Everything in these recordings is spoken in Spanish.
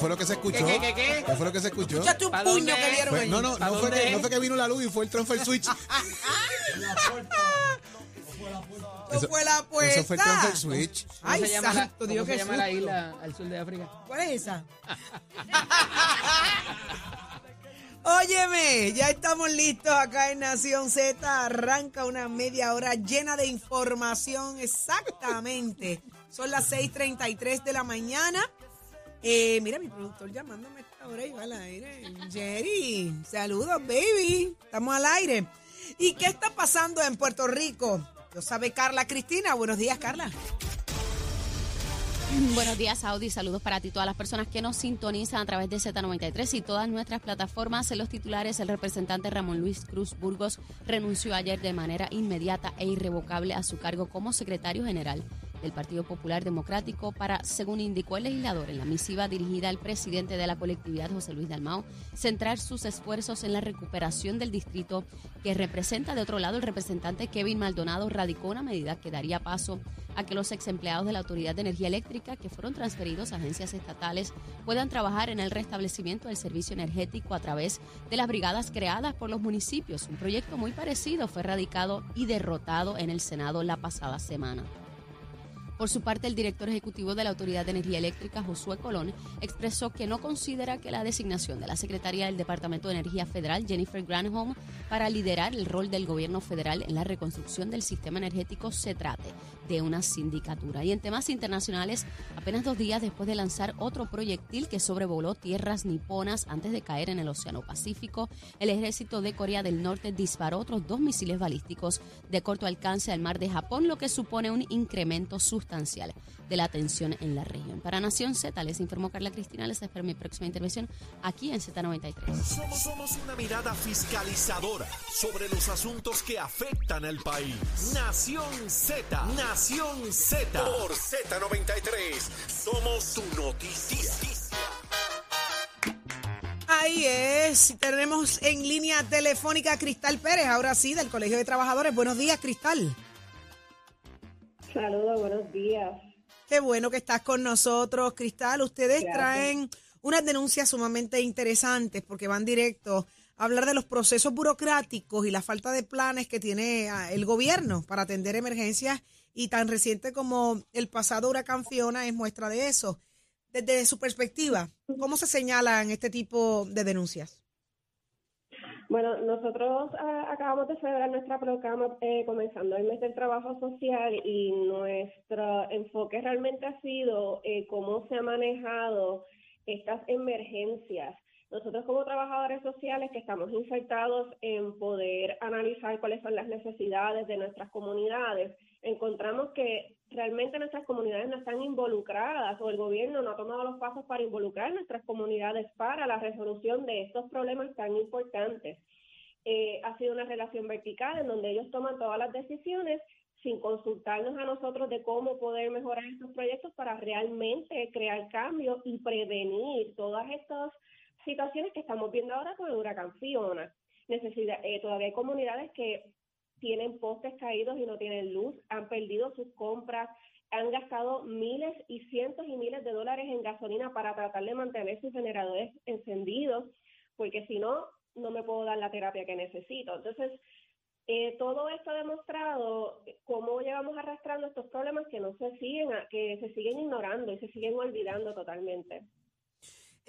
Fue lo que se escuchó? ¿Qué, qué, qué, qué? fue lo que se escuchó? Escuchaste un ¿Pa' puño dónde? que dieron Fue- ahí. no, no, ¿Pa' no fue, que, no fue que vino la luz y fue el transfer switch. No Eso- fue la apuesta. Eso fue el transfer switch. ¿Cómo Ay, se llama, la, santo, cómo Dios, se llama la isla al sur de África? ¿Cuál es esa? Óyeme, ya estamos listos acá en Nación Z. Arranca una media hora llena de información. Exactamente. Son las 6:33 de la mañana. Eh, mira, mi productor llamándome esta hora y va al aire. Jerry, saludos, baby. Estamos al aire. ¿Y qué está pasando en Puerto Rico? Lo sabe Carla Cristina. Buenos días, Carla. Buenos días, Audi. Saludos para ti, todas las personas que nos sintonizan a través de Z93 y todas nuestras plataformas. En los titulares, el representante Ramón Luis Cruz Burgos renunció ayer de manera inmediata e irrevocable a su cargo como secretario general del Partido Popular Democrático para, según indicó el legislador en la misiva dirigida al presidente de la colectividad, José Luis Dalmao, centrar sus esfuerzos en la recuperación del distrito que representa. De otro lado, el representante Kevin Maldonado radicó una medida que daría paso a que los ex empleados de la Autoridad de Energía Eléctrica que fueron transferidos a agencias estatales puedan trabajar en el restablecimiento del servicio energético a través de las brigadas creadas por los municipios. Un proyecto muy parecido fue radicado y derrotado en el Senado la pasada semana. Por su parte, el director ejecutivo de la Autoridad de Energía Eléctrica, Josué Colón, expresó que no considera que la designación de la secretaria del Departamento de Energía Federal, Jennifer Granholm, para liderar el rol del gobierno federal en la reconstrucción del sistema energético se trate de una sindicatura. Y en temas internacionales, apenas dos días después de lanzar otro proyectil que sobrevoló tierras niponas antes de caer en el Océano Pacífico, el ejército de Corea del Norte disparó otros dos misiles balísticos de corto alcance al mar de Japón, lo que supone un incremento sustancial de la tensión en la región. Para Nación Z, les informó Carla Cristina. Les espero mi próxima intervención aquí en Z93. Somos, una mirada fiscalizadora sobre los asuntos que afectan al país. Nación Z, Nación Z. Por Z93, somos tu noticia. Ahí es. Tenemos en línea telefónica a Cristal Pérez, ahora sí, del Colegio de Trabajadores. Buenos días, Cristal. Saludos, buenos días. Qué bueno que estás con nosotros, Cristal. Ustedes Gracias. traen unas denuncias sumamente interesantes porque van directo a hablar de los procesos burocráticos y la falta de planes que tiene ah, el gobierno para atender emergencias y tan reciente como el pasado huracán Fiona es muestra de eso. Desde su perspectiva, ¿cómo se señalan este tipo de denuncias? Bueno, nosotros ah, acabamos de celebrar nuestra programa eh, comenzando el mes del trabajo social y nuestro enfoque realmente ha sido eh, cómo se han manejado estas emergencias. Nosotros como trabajadores sociales que estamos insertados en poder analizar cuáles son las necesidades de nuestras comunidades, encontramos que realmente nuestras comunidades no están involucradas o el gobierno no ha tomado los pasos para involucrar nuestras comunidades para la resolución de estos problemas tan importantes. Eh, ha sido una relación vertical en donde ellos toman todas las decisiones sin consultarnos a nosotros de cómo poder mejorar estos proyectos para realmente crear cambios y prevenir todas estas situaciones que estamos viendo ahora con el huracán Fiona. Necesidad, eh, todavía hay comunidades que tienen postes caídos y no tienen luz, han perdido sus compras, han gastado miles y cientos y miles de dólares en gasolina para tratar de mantener sus generadores encendidos, porque si no, no me puedo dar la terapia que necesito. Entonces, eh, todo esto ha demostrado cómo llevamos arrastrando estos problemas que no se siguen, que se siguen ignorando y se siguen olvidando totalmente.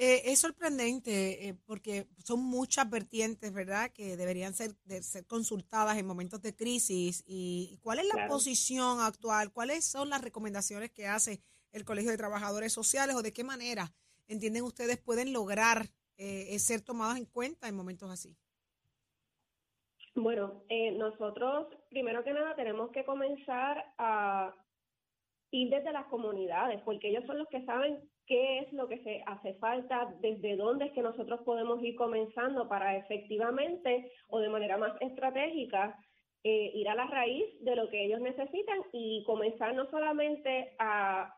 Eh, es sorprendente eh, porque son muchas vertientes, ¿verdad?, que deberían ser, de ser consultadas en momentos de crisis. ¿Y cuál es la Claro. posición actual? ¿Cuáles son las recomendaciones que hace el Colegio de Trabajadores Sociales o de qué manera entienden ustedes pueden lograr eh, ser tomados en cuenta en momentos así? Bueno, eh, nosotros primero que nada tenemos que comenzar a ir desde las comunidades, porque ellos son los que saben qué es lo que se hace falta, desde dónde es que nosotros podemos ir comenzando para efectivamente o de manera más estratégica eh, ir a la raíz de lo que ellos necesitan y comenzar no solamente a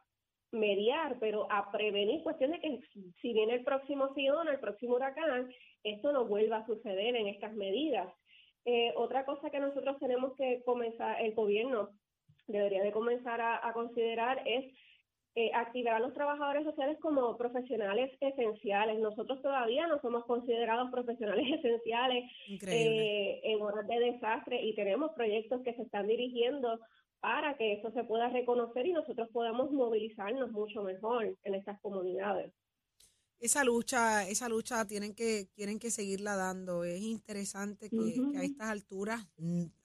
mediar, pero a prevenir cuestión de que si viene el próximo Fiona, el próximo huracán, esto no vuelva a suceder en estas medidas. Eh, otra cosa que nosotros tenemos que comenzar, el gobierno debería de comenzar a, a considerar es eh, activar a los trabajadores sociales como profesionales esenciales. Nosotros todavía no somos considerados profesionales esenciales eh, en horas de desastre y tenemos proyectos que se están dirigiendo para que eso se pueda reconocer y nosotros podamos movilizarnos mucho mejor en estas comunidades. Esa lucha, esa lucha tienen que, tienen que seguirla dando. Es interesante que, que a estas alturas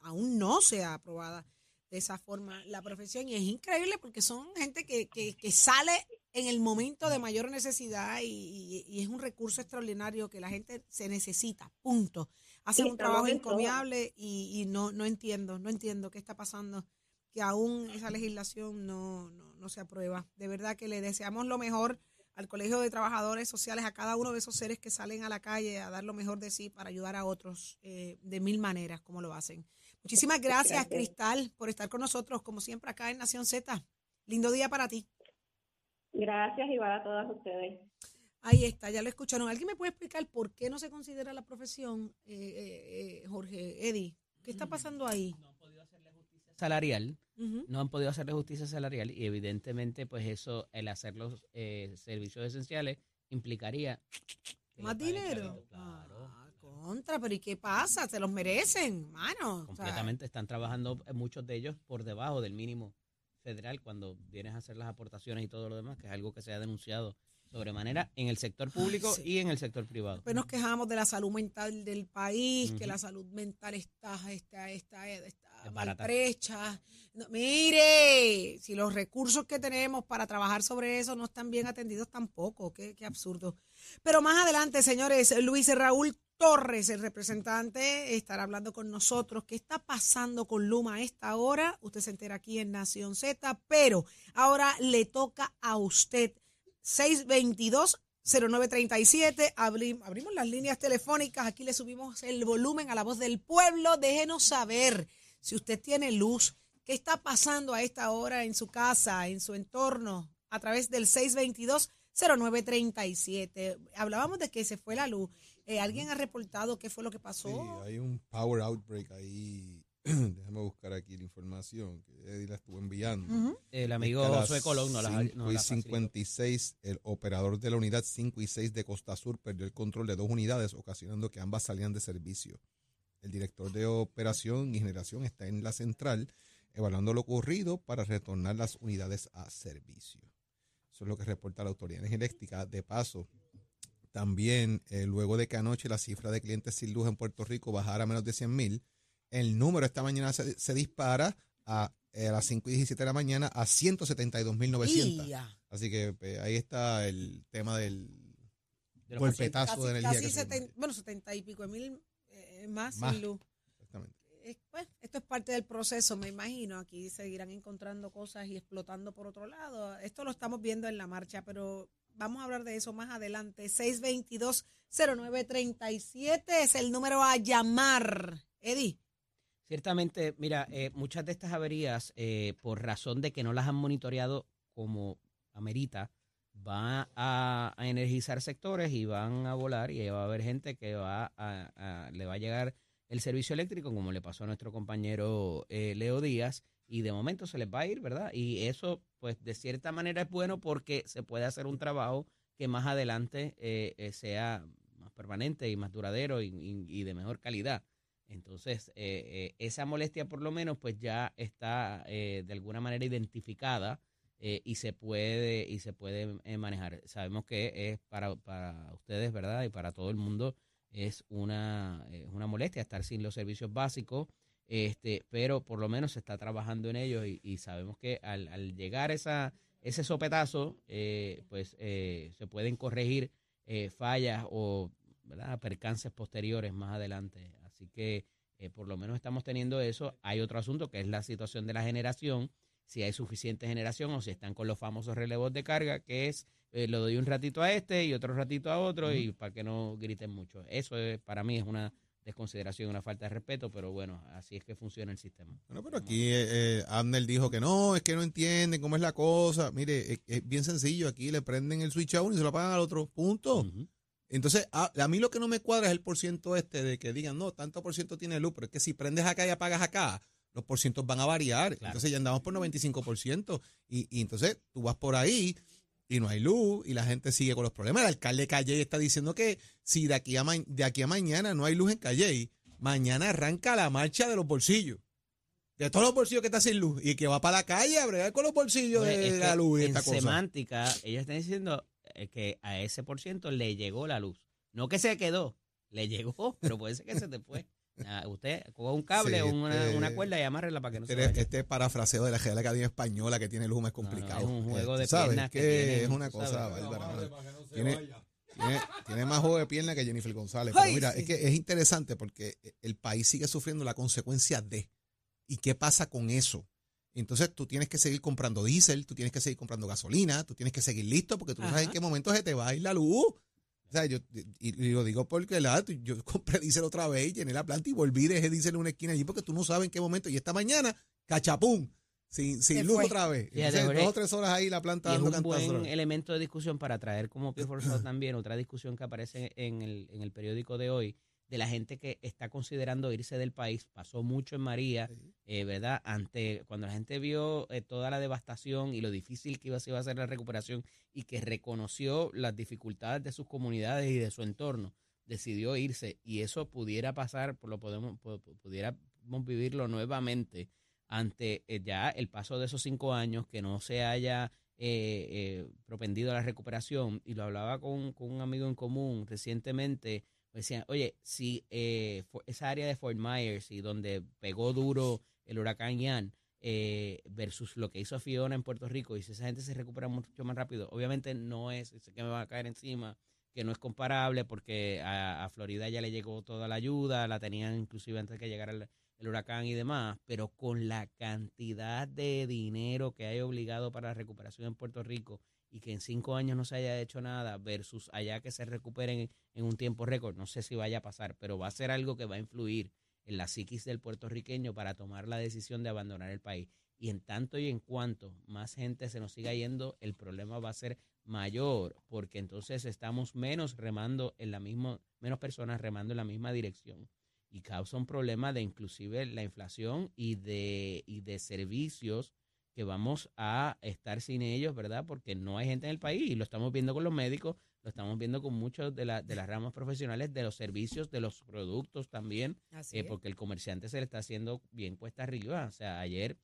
aún no sea aprobada de esa forma la profesión. Y es increíble porque son gente que, que, que sale en el momento de mayor necesidad y, y- y es un recurso extraordinario que la gente se necesita. Punto. Hacen Sí, un trabajo encomiable y, y no, no entiendo, no entiendo qué está pasando. Que aún esa legislación no, no, no se aprueba. De verdad que le deseamos lo mejor al Colegio de Trabajadores Sociales, a cada uno de esos seres que salen a la calle a dar lo mejor de sí para ayudar a otros eh, de mil maneras, como lo hacen. Muchísimas gracias, Gracias. Cristal, por estar con nosotros, como siempre, acá en Nación Z. Lindo día para ti. Gracias igual a todas ustedes. Ahí está, ya lo escucharon. ¿Alguien me puede explicar por qué no se considera la profesión, eh, eh, eh, Jorge, Eddie? ¿Qué está pasando ahí? salarial, Ujú. no han podido hacerle justicia salarial y evidentemente pues eso, el hacer los eh, servicios esenciales implicaría... ¿Más dinero? Claro. Contra, pero ¿y qué pasa? Se los merecen, mano. O sea, completamente están trabajando eh, muchos de ellos por debajo del mínimo federal cuando vienes a hacer las aportaciones y todo lo demás, que es algo que se ha denunciado sobremanera en el sector público sí. y en el sector privado. Después nos quejamos de la salud mental del país, que la salud mental está, está, está, está Es. No, mire, si los recursos que tenemos para trabajar sobre eso no están bien atendidos tampoco, qué, qué absurdo. Pero más adelante, señores, Luis Raúl Torres, el representante, estará hablando con nosotros. ¿Qué está pasando con Luma a esta hora? Usted se entera aquí en Nación Z, pero ahora le toca a usted. 622 0937, abri- abrimos las líneas telefónicas, aquí le subimos el volumen a la voz del pueblo, déjenos saber si usted tiene luz, qué está pasando a esta hora en su casa, en su entorno, a través del 622-0937. Hablábamos de que se fue la luz. Eh, ¿Alguien ha reportado qué fue lo que pasó? Sí, hay un power outbreak ahí. Déjame buscar aquí la información que Eddie la estuvo enviando. Ujú. El amigo Josué Colón no 5 no facilitó. 56, el operador de la unidad 5 y 6 de Costa Sur perdió el control de dos unidades, ocasionando que ambas salían de servicio. El director de operación y generación está en la central evaluando lo ocurrido para retornar las unidades a servicio. Eso es lo que reporta la Autoridad Eléctrica. De paso, también eh, luego de que anoche la cifra de clientes sin luz en Puerto Rico bajara a menos de 100 mil, el número esta mañana se, se dispara a, eh, a las 5 y 17 de la mañana a 172.900. Ya. Así que pues, ahí está el tema del De golpetazo Casi, de energía. casi que se- 70, bueno, 70 y pico de mil eh, más, Más. sin luz. Exactamente. Pues, esto es parte del proceso, me imagino. Aquí seguirán encontrando cosas y explotando por otro lado. Esto lo estamos viendo en la marcha, pero vamos a hablar de eso más adelante. 622-0937 es el número a llamar. Eddie. Ciertamente, mira, eh, muchas de estas averías, eh, por razón de que no las han monitoreado como amerita, va a, energizar sectores y van a volar y va a haber gente que va a, a- le va a llegar el servicio eléctrico, como le pasó a nuestro compañero eh, Leo Díaz, y de momento se les va a ir, ¿verdad? Y eso, pues, de cierta manera es bueno porque se puede hacer un trabajo que más adelante eh, eh, sea más permanente y más duradero y- de mejor calidad. Entonces, eh, esa molestia por lo menos pues ya está de alguna manera identificada y se puede y se puede manejar. Sabemos que es para, para ustedes, ¿verdad? Y para todo el mundo es una, es una molestia estar sin los servicios básicos, este, pero por lo menos se está trabajando en ello y, y sabemos que al, al llegar esa, ese sopetazo, eh, pues eh, se pueden corregir eh, fallas o ¿verdad? percances posteriores más adelante. Así que eh, por lo menos estamos teniendo eso. Hay otro asunto que es la situación de la generación si hay suficiente generación o si están con los famosos relevos de carga, que es eh, lo doy un ratito a este y otro ratito a otro y para que no griten mucho. Eso es, para mí es una desconsideración, una falta de respeto, pero bueno, así es que funciona el sistema. Bueno, pero aquí eh, eh, Abner dijo que no, es que no entienden cómo es la cosa. Mire, es, es bien sencillo, aquí le prenden el switch a uno y se lo pagan al otro, punto. Entonces, a, a mí lo que no me cuadra es el porciento este de que digan, no, tanto por ciento tiene luz, pero es que si prendes acá y apagas acá, los porcientos van a variar. Claro. Entonces ya andamos por 95%. Y, y entonces tú vas por ahí y no hay luz y la gente sigue con los problemas. El alcalde de Calle está diciendo que si de aquí a, ma- de aquí a mañana no hay luz en Calle, mañana arranca la marcha de los bolsillos. De todos los bolsillos que está sin luz y que va para la calle a bregar con los bolsillos Pues, de es que la luz y en esta cosa. semántica, ellos están diciendo eh, que a ese por ciento le llegó la luz. No que se quedó, le llegó, pero puede ser que se te fue. Ah, usted coja un cable Sí, o una, este- una cuerda y amárrela para que no se Este, vaya. este parafraseo de la Real Academia Española que tiene luz es No, no, complicado. es un juego Eh, de sabes piernas que, que tienen, es una cosa. Tiene, tiene, tiene más juego de pierna que Jennifer González. Pero mira, sí. es que es interesante porque el país sigue sufriendo la consecuencia de. ¿Y qué pasa con eso? Entonces tú tienes que seguir comprando diésel, tú tienes que seguir comprando gasolina, tú tienes que seguir listo porque tú no sabes en qué momento se te va a ir la luz. O sea, yo y, y lo digo porque la, yo compré diésel otra vez, llené la planta y volví, dejé diésel en una esquina allí porque tú no sabes en qué momento. Y esta mañana, cachapum, sin, sin luz fue. otra vez. Fíjate, Entonces, dos o tres horas ahí la planta Y es dando un buen elemento de discusión para traer como pie forzado también otra discusión que aparece en el, en el periódico de hoy de la gente que está considerando irse del país. Pasó mucho en María, eh, ¿verdad? Ante cuando la gente vio eh, toda la devastación y lo difícil que iba, se iba a ser la recuperación y que reconoció las dificultades de sus comunidades y de su entorno, decidió irse y eso pudiera pasar, lo podemos, pudiéramos vivirlo nuevamente ante eh, ya el paso de esos cinco años que no se haya eh, propendido a la recuperación y lo hablaba con, con un amigo en común recientemente me decían oye si eh, esa área de Fort Myers y donde pegó duro el huracán Ian eh, versus lo que hizo Fiona en Puerto Rico y si esa gente se recupera mucho más rápido obviamente no es sé que me va a caer encima que no es comparable porque a, Florida ya le llegó toda la ayuda la tenían inclusive antes de que llegara el huracán y demás, pero con la cantidad de dinero que hay obligado para la recuperación en Puerto Rico y que en cinco años no se haya hecho nada versus allá que se recuperen en, un tiempo récord, no sé si vaya a pasar, pero va a ser algo que va a influir en la psiquis del puertorriqueño para tomar la decisión de abandonar el país. Y en tanto y en cuanto más gente se nos siga yendo, el problema va a ser mayor, porque entonces estamos menos remando en la misma, menos personas remando en la misma dirección y causa un problema de inclusive la inflación y de, y de servicios que vamos a estar sin ellos, ¿verdad? Porque no hay gente en el país y lo estamos viendo con los médicos, lo estamos viendo con muchos de, la, de las ramas profesionales, de los servicios, de los productos también, Así eh, porque el comerciante se le está haciendo bien cuesta arriba. O sea, ayer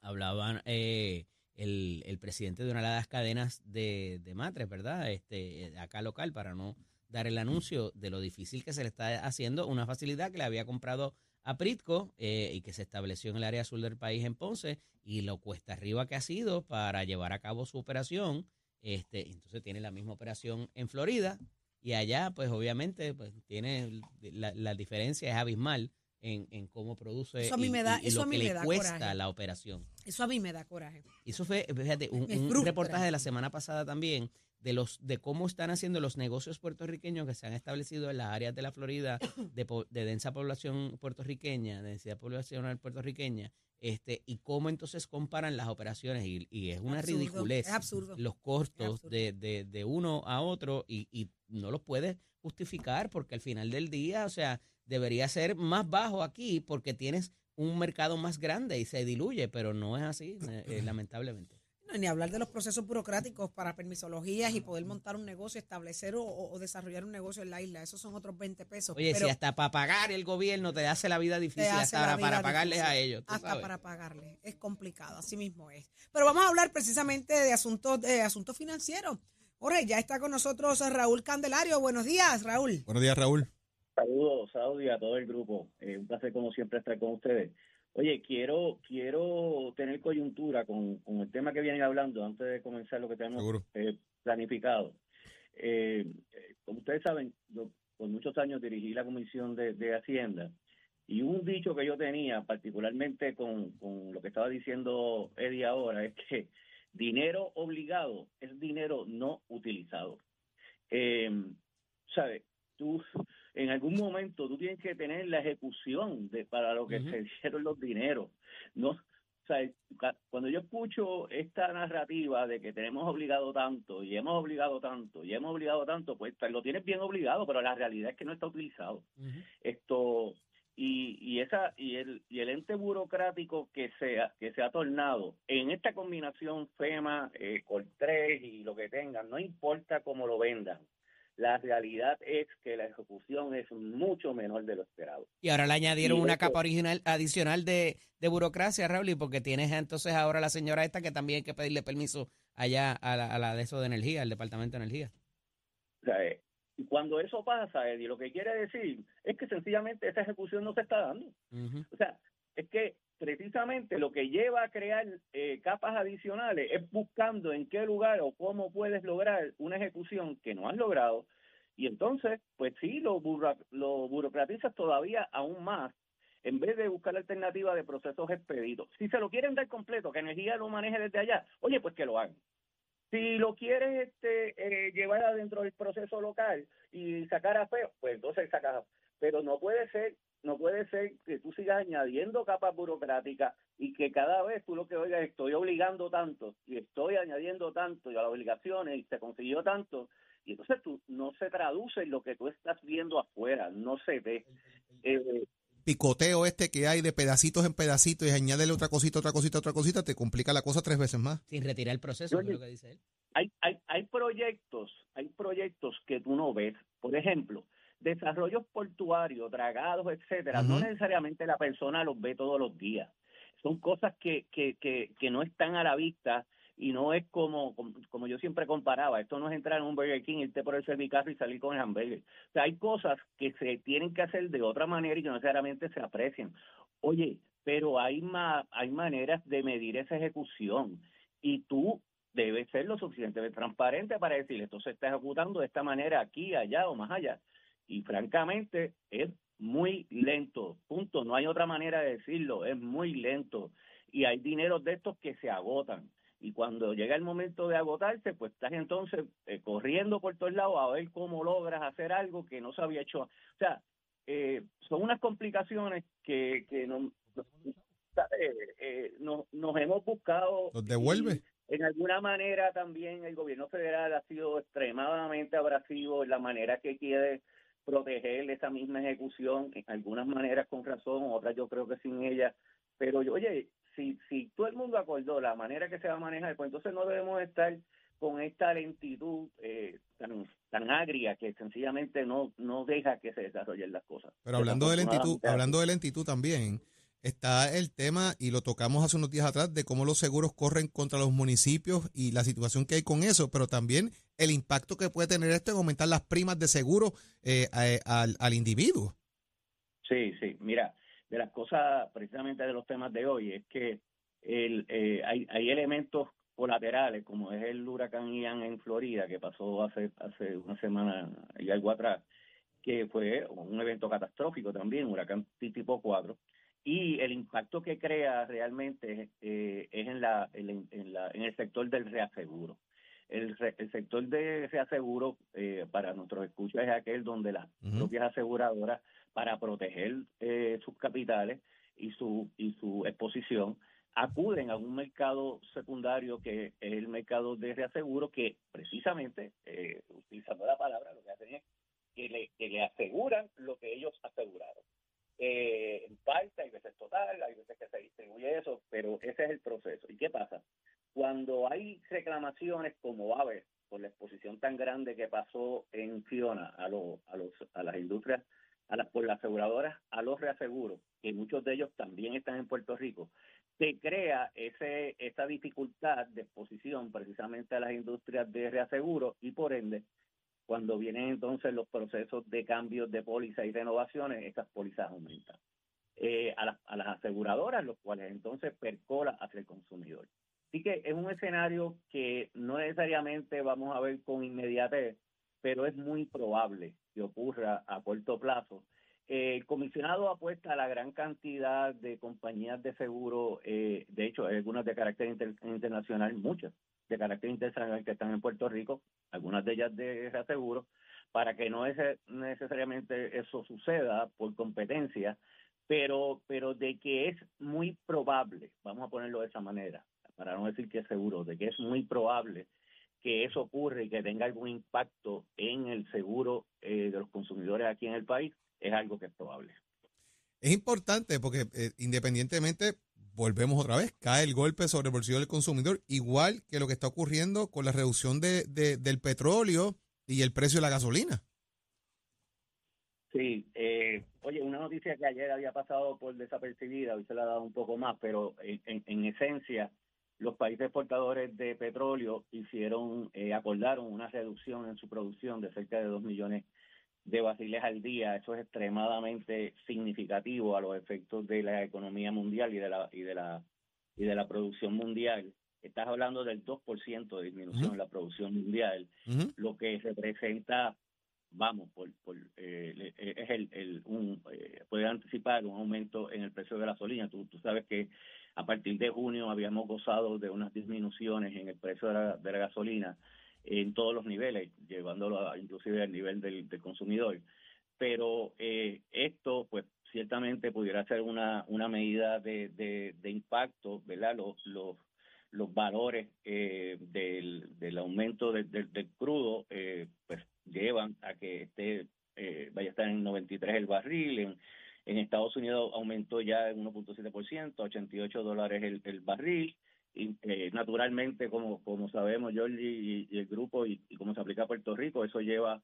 hablaban eh, el, el presidente de una de las cadenas de, de matres, ¿verdad? Este, acá local, para no dar el anuncio de lo difícil que se le está haciendo una facilidad que le había comprado a Pritco eh, y que se estableció en el área sur del país en Ponce y lo cuesta arriba que ha sido para llevar a cabo su operación. Este, entonces tiene la misma operación en Florida y allá, pues obviamente, pues tiene la, la diferencia es abismal en, en cómo produce Eso a mí me da- y- y eso lo a mí que me le da cuesta coraje. la operación. Eso a mí me da coraje. Eso fue, fíjate, un, un reportaje de la semana pasada también de los de cómo están haciendo los negocios puertorriqueños que se han establecido en las áreas de la Florida de, de densa población puertorriqueña, de densidad poblacional puertorriqueña, este y cómo entonces comparan las operaciones y, y es una Absurdo, ridiculez es absurdo. los Es costos absurdo. de, de, de uno a otro y, y no los puedes justificar porque al final del día, o sea, debería ser más bajo aquí porque tienes un mercado más grande y se diluye, pero no es así, eh, eh, lamentablemente. No, ni hablar de los procesos burocráticos para permisologías y poder montar un negocio, establecer o, o desarrollar un negocio en la isla. Esos son otros 20 pesos. Oye, Pero si hasta para pagar el gobierno te hace la vida difícil, hasta para, vida para pagarles difícil. a ellos. tú Hasta sabes. para pagarles. Es complicado, así mismo es. Pero vamos a hablar precisamente de asuntos, de asuntos financieros. Jorge, ya está con nosotros Raúl Candelario. Buenos días, Raúl. Buenos días, Raúl. Saludos, Saudi, a todo el grupo. Eh, un placer, como siempre, estar con ustedes. Oye, quiero quiero tener coyuntura con, con el tema que vienen hablando antes de comenzar lo que tenemos eh, planificado. Eh, eh, como ustedes saben, yo por muchos años dirigí la Comisión de, de Hacienda y un dicho que yo tenía, particularmente con, con lo que estaba diciendo Eddie ahora, es que dinero obligado es dinero no utilizado. Eh, ¿Sabes? Tú en algún momento tú tienes que tener la ejecución de para lo que Ujú. se dieron los dineros. No, o sea, cuando yo escucho esta narrativa de que tenemos obligado tanto y hemos obligado tanto y hemos obligado tanto, pues lo tienes bien obligado, pero la realidad es que no está utilizado. Esto y, y esa y el y el ente burocrático que sea que se ha tornado en esta combinación FEMA, eh, y lo que tengan, no importa cómo lo vendan. La realidad es que la ejecución es mucho menor de lo esperado. Y ahora le añadieron Y una esto- capa original adicional de, de burocracia, Raúl, y porque tienes entonces ahora la señora esta que también hay que pedirle permiso allá a la, a la de eso de energía, al departamento de energía. O sea, eh, y cuando eso pasa, Eddie, lo que quiere decir es que sencillamente esa ejecución no se está dando. O sea, es que precisamente lo que lleva a crear eh, capas adicionales es buscando en qué lugar o cómo puedes lograr una ejecución que no has logrado. Y entonces, pues sí, lo, burra- lo burocratizas todavía aún más en vez de buscar la alternativa de procesos expeditos. Si se lo quieren dar completo, que energía lo maneje desde allá, oye, pues que lo hagan. Si lo quieres este, eh, llevar adentro del proceso local y sacar a feo, pues entonces sacas pero no puede ser no puede ser que tú sigas añadiendo capas burocráticas y que cada vez tú lo que oigas estoy obligando tanto y estoy añadiendo tanto y a las obligaciones y se consiguió tanto y entonces tú no se traduce en lo que tú estás viendo afuera no se ve Eh, Picoteo este que hay de pedacitos en pedacitos y añádele otra cosita, otra cosita, otra cosita, te complica la cosa tres veces más. Sin retirar el proceso, Oye, es lo que dice él. hay, hay, hay proyectos, hay proyectos que tú no ves. Por ejemplo, desarrollos portuarios, dragados, etcétera. No necesariamente la persona los ve todos los días. Son cosas que, que, que, que no están a la vista y no es como, como, como yo siempre comparaba. Esto no es entrar en un Burger King, irte por el servicarro y salir con el hamburger. O sea, hay cosas que se tienen que hacer de otra manera y que no necesariamente se aprecian. Oye, pero hay, ma hay maneras de medir esa ejecución y tú debes ser lo suficientemente transparente para decir esto se está ejecutando de esta manera aquí, allá o más allá. Y francamente es muy lento, punto. No hay otra manera de decirlo, es muy lento. Y hay dineros de estos que se agotan. Y cuando llega el momento de agotarse, pues estás entonces eh, corriendo por todos lados a ver cómo logras hacer algo que no se había hecho. O sea, eh, son unas complicaciones que, que no, eh, eh, nos, nos hemos buscado. ¿Los devuelve? En alguna manera también el gobierno federal ha sido extremadamente abrasivo en la manera que quiere proteger esa misma ejecución, en algunas maneras con razón, otras yo creo que sin ella. Pero oye, si, si todo el mundo acordó la manera que se va a manejar, pues entonces no debemos estar con esta lentitud eh, tan, tan agria que sencillamente no, no deja que se desarrollen las cosas. Pero hablando de lentitud, hablando de lentitud también, está el tema, y lo tocamos hace unos días atrás, de cómo los seguros corren contra los municipios y la situación que hay con eso, pero también el impacto que puede tener esto en aumentar las primas de seguro eh, a- al, al individuo. Sí, sí. Mira, de las cosas, precisamente de los temas de hoy, es que el, eh, hay, hay elementos colaterales, como es el huracán Ian en Florida, que pasó hace, hace una semana y algo atrás, que fue un evento catastrófico también, huracán tipo 4, y el impacto que crea realmente eh, es en, la, en, en la, en el sector del reaseguro. El, re- el sector de reaseguro, eh, para nuestros escuchas, es aquel donde las Ujú. propias aseguradoras, para proteger eh, sus capitales y su, y su exposición, acuden a un mercado secundario que es el mercado de reaseguro, que precisamente, eh, utilizando la palabra, lo que hacen es que le, que le aseguran lo que ellos aseguraron eh, en parte, hay veces total, hay veces que se distribuye eso, pero ese es el proceso. ¿Y qué pasa? Cuando hay reclamaciones, como va a haber, por la exposición tan grande que pasó en Fiona a, los, a, los, a las industrias, a las, por las aseguradoras, a los reaseguros, que muchos de ellos también están en Puerto Rico, se crea ese, esa dificultad de exposición precisamente a las industrias de reaseguro y por ende cuando vienen entonces los procesos de cambios de póliza y renovaciones, estas pólizas aumentan. Eh, a, las, a las aseguradoras, los cuales entonces percola hacia el consumidor. Así que es un escenario que no necesariamente vamos a ver con inmediatez, pero es muy probable que ocurra a corto plazo. El comisionado apuesta a la gran cantidad de compañías de seguro, eh, de hecho, algunas de carácter internacional, muchas de carácter internacional que están en Puerto Rico, algunas de ellas de reaseguro, para que no es necesariamente eso suceda por competencia, pero, pero de que es muy probable, vamos a ponerlo de esa manera, para no decir que es seguro, de que es muy probable que eso ocurra y que tenga algún impacto en el seguro eh, de los consumidores aquí en el país, es algo que es probable. Es importante porque eh, independientemente, volvemos otra vez, cae el golpe sobre el bolsillo del consumidor, igual que lo que está ocurriendo con la reducción de, del petróleo y el precio de la gasolina. Sí, eh, oye, una noticia que ayer había pasado por desapercibida, hoy se la ha dado un poco más, pero en, en esencia, los países exportadores de petróleo hicieron, eh, acordaron una reducción en su producción de cerca de 2 millones de barriles al día. Eso es extremadamente significativo a los efectos de la economía mundial y de la y de la y de la producción mundial. Estás hablando del 2% de disminución en la producción mundial, lo que representa vamos, por, por eh, es el, el un, eh, puede anticipar un aumento en el precio de la gasolina. Tú, tú sabes que a partir de junio habíamos gozado de unas disminuciones en el precio de la, de la gasolina en todos los niveles, llevándolo inclusive al nivel del, consumidor. Pero eh, esto, pues, ciertamente pudiera ser una, una medida de, de, impacto, ¿verdad? Los, los, los valores eh, del, del aumento del, del, crudo, eh, pues, llevan a que esté, eh, vaya a estar en 93 el barril, en, en Estados Unidos aumentó ya en 1.7%, 88 dólares el, el barril, y eh, naturalmente, como, como sabemos, Jordi y, el grupo, y, como se aplica a Puerto Rico, eso lleva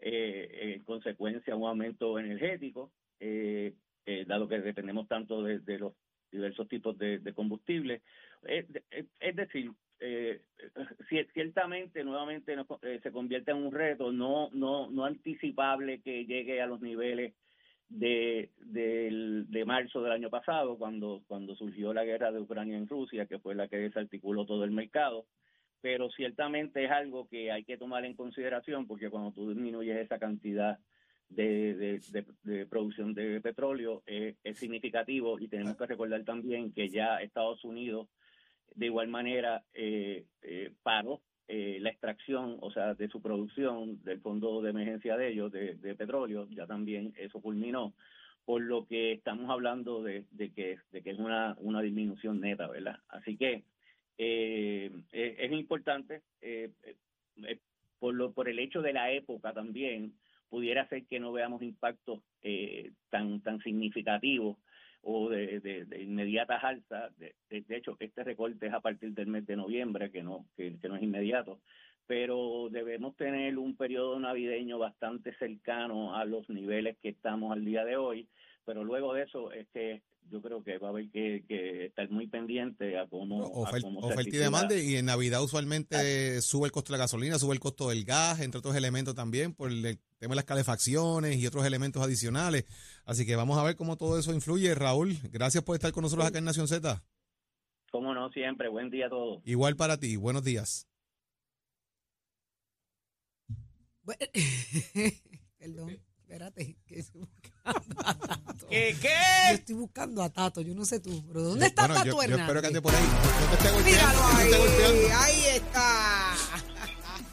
eh, en consecuencia un aumento energético, eh, dado que dependemos tanto de, los diversos tipos de, de combustible. Es, es decir, eh, ciertamente nuevamente eh, se convierte en un reto no no no anticipable que llegue a los niveles de, de, marzo del año pasado cuando cuando surgió la guerra de Ucrania en Rusia que fue la que desarticuló todo el mercado. Pero ciertamente es algo que hay que tomar en consideración porque cuando tú disminuyes esa cantidad de, de, producción de petróleo eh, es significativo. Y tenemos que recordar también que ya Estados Unidos de igual manera eh, eh, paró eh, la extracción, o sea, de su producción del fondo de emergencia de ellos, de, petróleo, ya también eso culminó, por lo que estamos hablando de, que, es una, una disminución neta, ¿verdad? Así que eh, es, importante, por, lo, por el hecho de la época también, pudiera ser que no veamos impactos tan, tan significativos o de, de, de inmediatas alzas. De, de, hecho, este recorte es a partir del mes de noviembre, que no, que, no es inmediato, pero debemos tener un periodo navideño bastante cercano a los niveles que estamos al día de hoy, pero luego de eso es que yo creo que va a haber que, que estar muy pendiente a cómo... oferta y demanda y en Navidad usualmente sube el costo de la gasolina, sube el costo del gas, entre otros elementos también por el tema de las calefacciones y otros elementos adicionales. Así que vamos a ver cómo todo eso influye. Raúl, gracias por estar con nosotros acá en Nación Z. Cómo no, siempre. Buen día a todos. Igual para ti. Buenos días. Perdón. Espérate, que estoy buscando a Tato. ¿Qué, qué? Yo estoy buscando a Tato, yo no sé tú, pero ¿dónde está Tato yo, Hernández? Yo espero que ande por ahí. No te esté Míralo ahí, ahí está.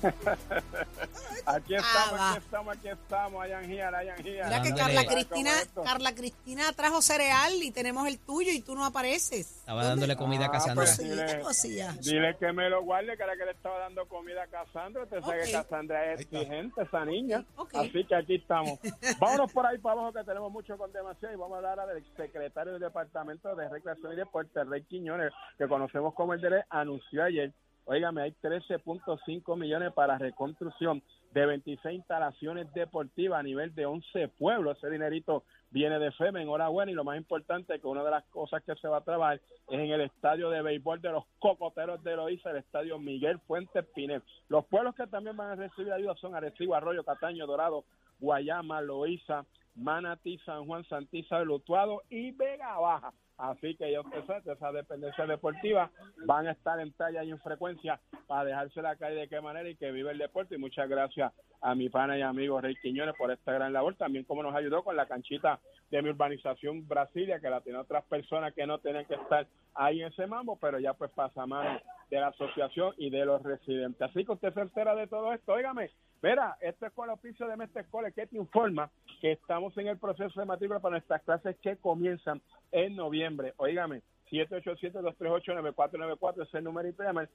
aquí estamos, aquí estamos, aquí estamos, allá en allá en Mira que Carla Cristina, Carla Cristina trajo cereal y tenemos el tuyo y tú no apareces. Estaba dándole comida a ah, Cassandra. Pues dile, dile, que me lo guarde, que era que le estaba dando comida a Cassandra. Usted sabe que Cassandra es exigente, esa niña. Así que aquí estamos. Vámonos por ahí para abajo que tenemos mucho con demasiado y vamos a hablar del secretario del Departamento de Recreación y Deporte, Rey Quiñones, que conocemos como el DRE, anunció ayer Óigame, hay 13.5 millones para reconstrucción de 26 instalaciones deportivas a nivel de 11 pueblos. Ese dinerito viene de FEMA, enhorabuena, y lo más importante es que una de las cosas que se va a trabajar es en el estadio de béisbol de los Cocoteros de Loíza, el estadio Miguel Fuentes Pinel. Los pueblos que también van a recibir ayuda son Arecibo, Arroyo, Cataño, Dorado, Guayama, Loíza, Manatí, San Juan, Santiza, Lutuado y Vega Baja. Así que sé que esas dependencias deportivas van a estar en talla y en frecuencia para dejarse la calle de qué manera y que vive el deporte. Y muchas gracias a mi pana y amigo Rey Quiñones por esta gran labor. También como nos ayudó con la canchita de mi urbanización Brasilia, que la tienen otras personas que no tienen que estar ahí en ese mambo, pero ya pues pasa mano de la asociación y de los residentes. Así que usted se entera de todo esto. Óigame, Mira, este es con el oficio de Mestre Escuela que te informa que estamos en el proceso de matrícula para nuestras clases que comienzan en noviembre. Óigame, 787-238-9494 es el numerito de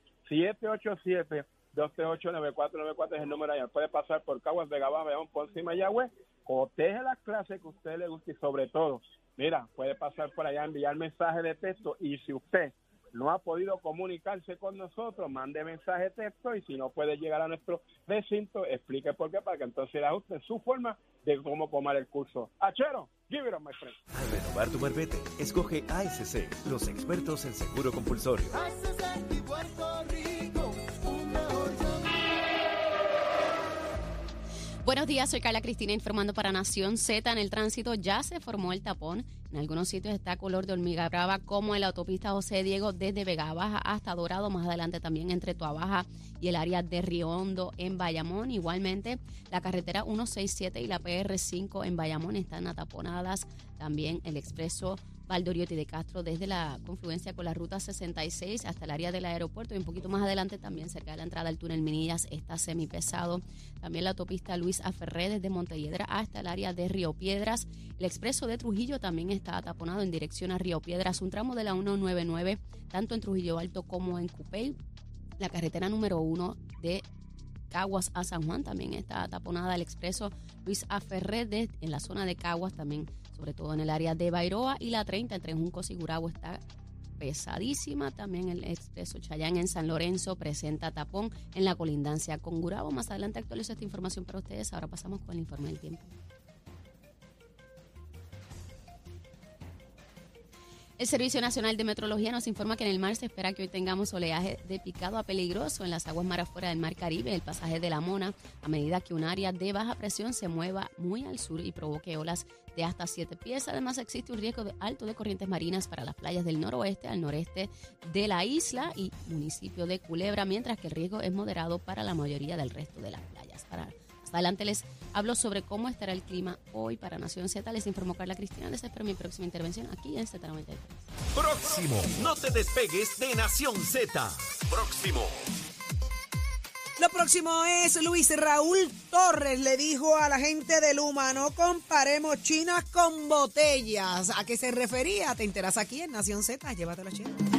787-238-9494 es el número allá. Puede pasar por Caguas, Vega León, Ponce y Mayagüez. Coteje las clases que a usted le guste y sobre todo, mira, puede pasar por allá, enviar mensaje de texto y si usted no ha podido comunicarse con nosotros, mande mensaje texto y si no puede llegar a nuestro recinto, explique por qué para que entonces ajuste su forma de cómo tomar el curso. Achero, give it on my friend. Al renovar tu marbete, escoge ASC, los expertos en seguro compulsorio. Buenos días, soy Carla Cristina informando para Nación Z. En el tránsito ya se formó el tapón. En algunos sitios está color de hormiga brava, como en la autopista José Diego desde Vega Baja hasta Dorado. Más adelante también entre Tuabaja y el área de Río Hondo en Bayamón. Igualmente, la carretera 167 y la PR5 en Bayamón están ataponadas. También el expreso Valdoriotti de Castro desde la confluencia con la ruta 66 hasta el área del aeropuerto y un poquito más adelante también cerca de la entrada al túnel Minillas está semipesado. También la autopista Luis Aferré desde Montelledra hasta el área de Río Piedras. El expreso de Trujillo también está taponado en dirección a Río Piedras, un tramo de la 199 tanto en Trujillo Alto como en Cupey. La carretera número 1 de Caguas a San Juan también está taponada el expreso Luis Aferré en la zona de Caguas también sobre todo en el área de Bairoa y la 30 entre Juncos y Gurabo está pesadísima. También el expreso Chayán en San Lorenzo presenta tapón en la colindancia con Gurabo. Más adelante actualizo esta información para ustedes. Ahora pasamos con el informe del tiempo. El Servicio Nacional de Metrología nos informa que en el mar se espera que hoy tengamos oleaje de picado a peligroso en las aguas mar afuera del Mar Caribe, el pasaje de la Mona, a medida que un área de baja presión se mueva muy al sur y provoque olas de hasta 7 pies. Además, existe un riesgo de alto de corrientes marinas para las playas del noroeste, al noreste de la isla y municipio de Culebra, mientras que el riesgo es moderado para la mayoría del resto de las playas. Para adelante les hablo sobre cómo estará el clima hoy para Nación Z. Les informó Carla Cristina. Les espero mi próxima intervención aquí en Z93. Próximo. No te despegues de Nación Z. Próximo. Lo próximo es Luis Raúl Torres le dijo a la gente de Luma, no comparemos chinas con botellas. ¿A qué se refería? Te enteras aquí en Nación Z. Llévatelo, chino.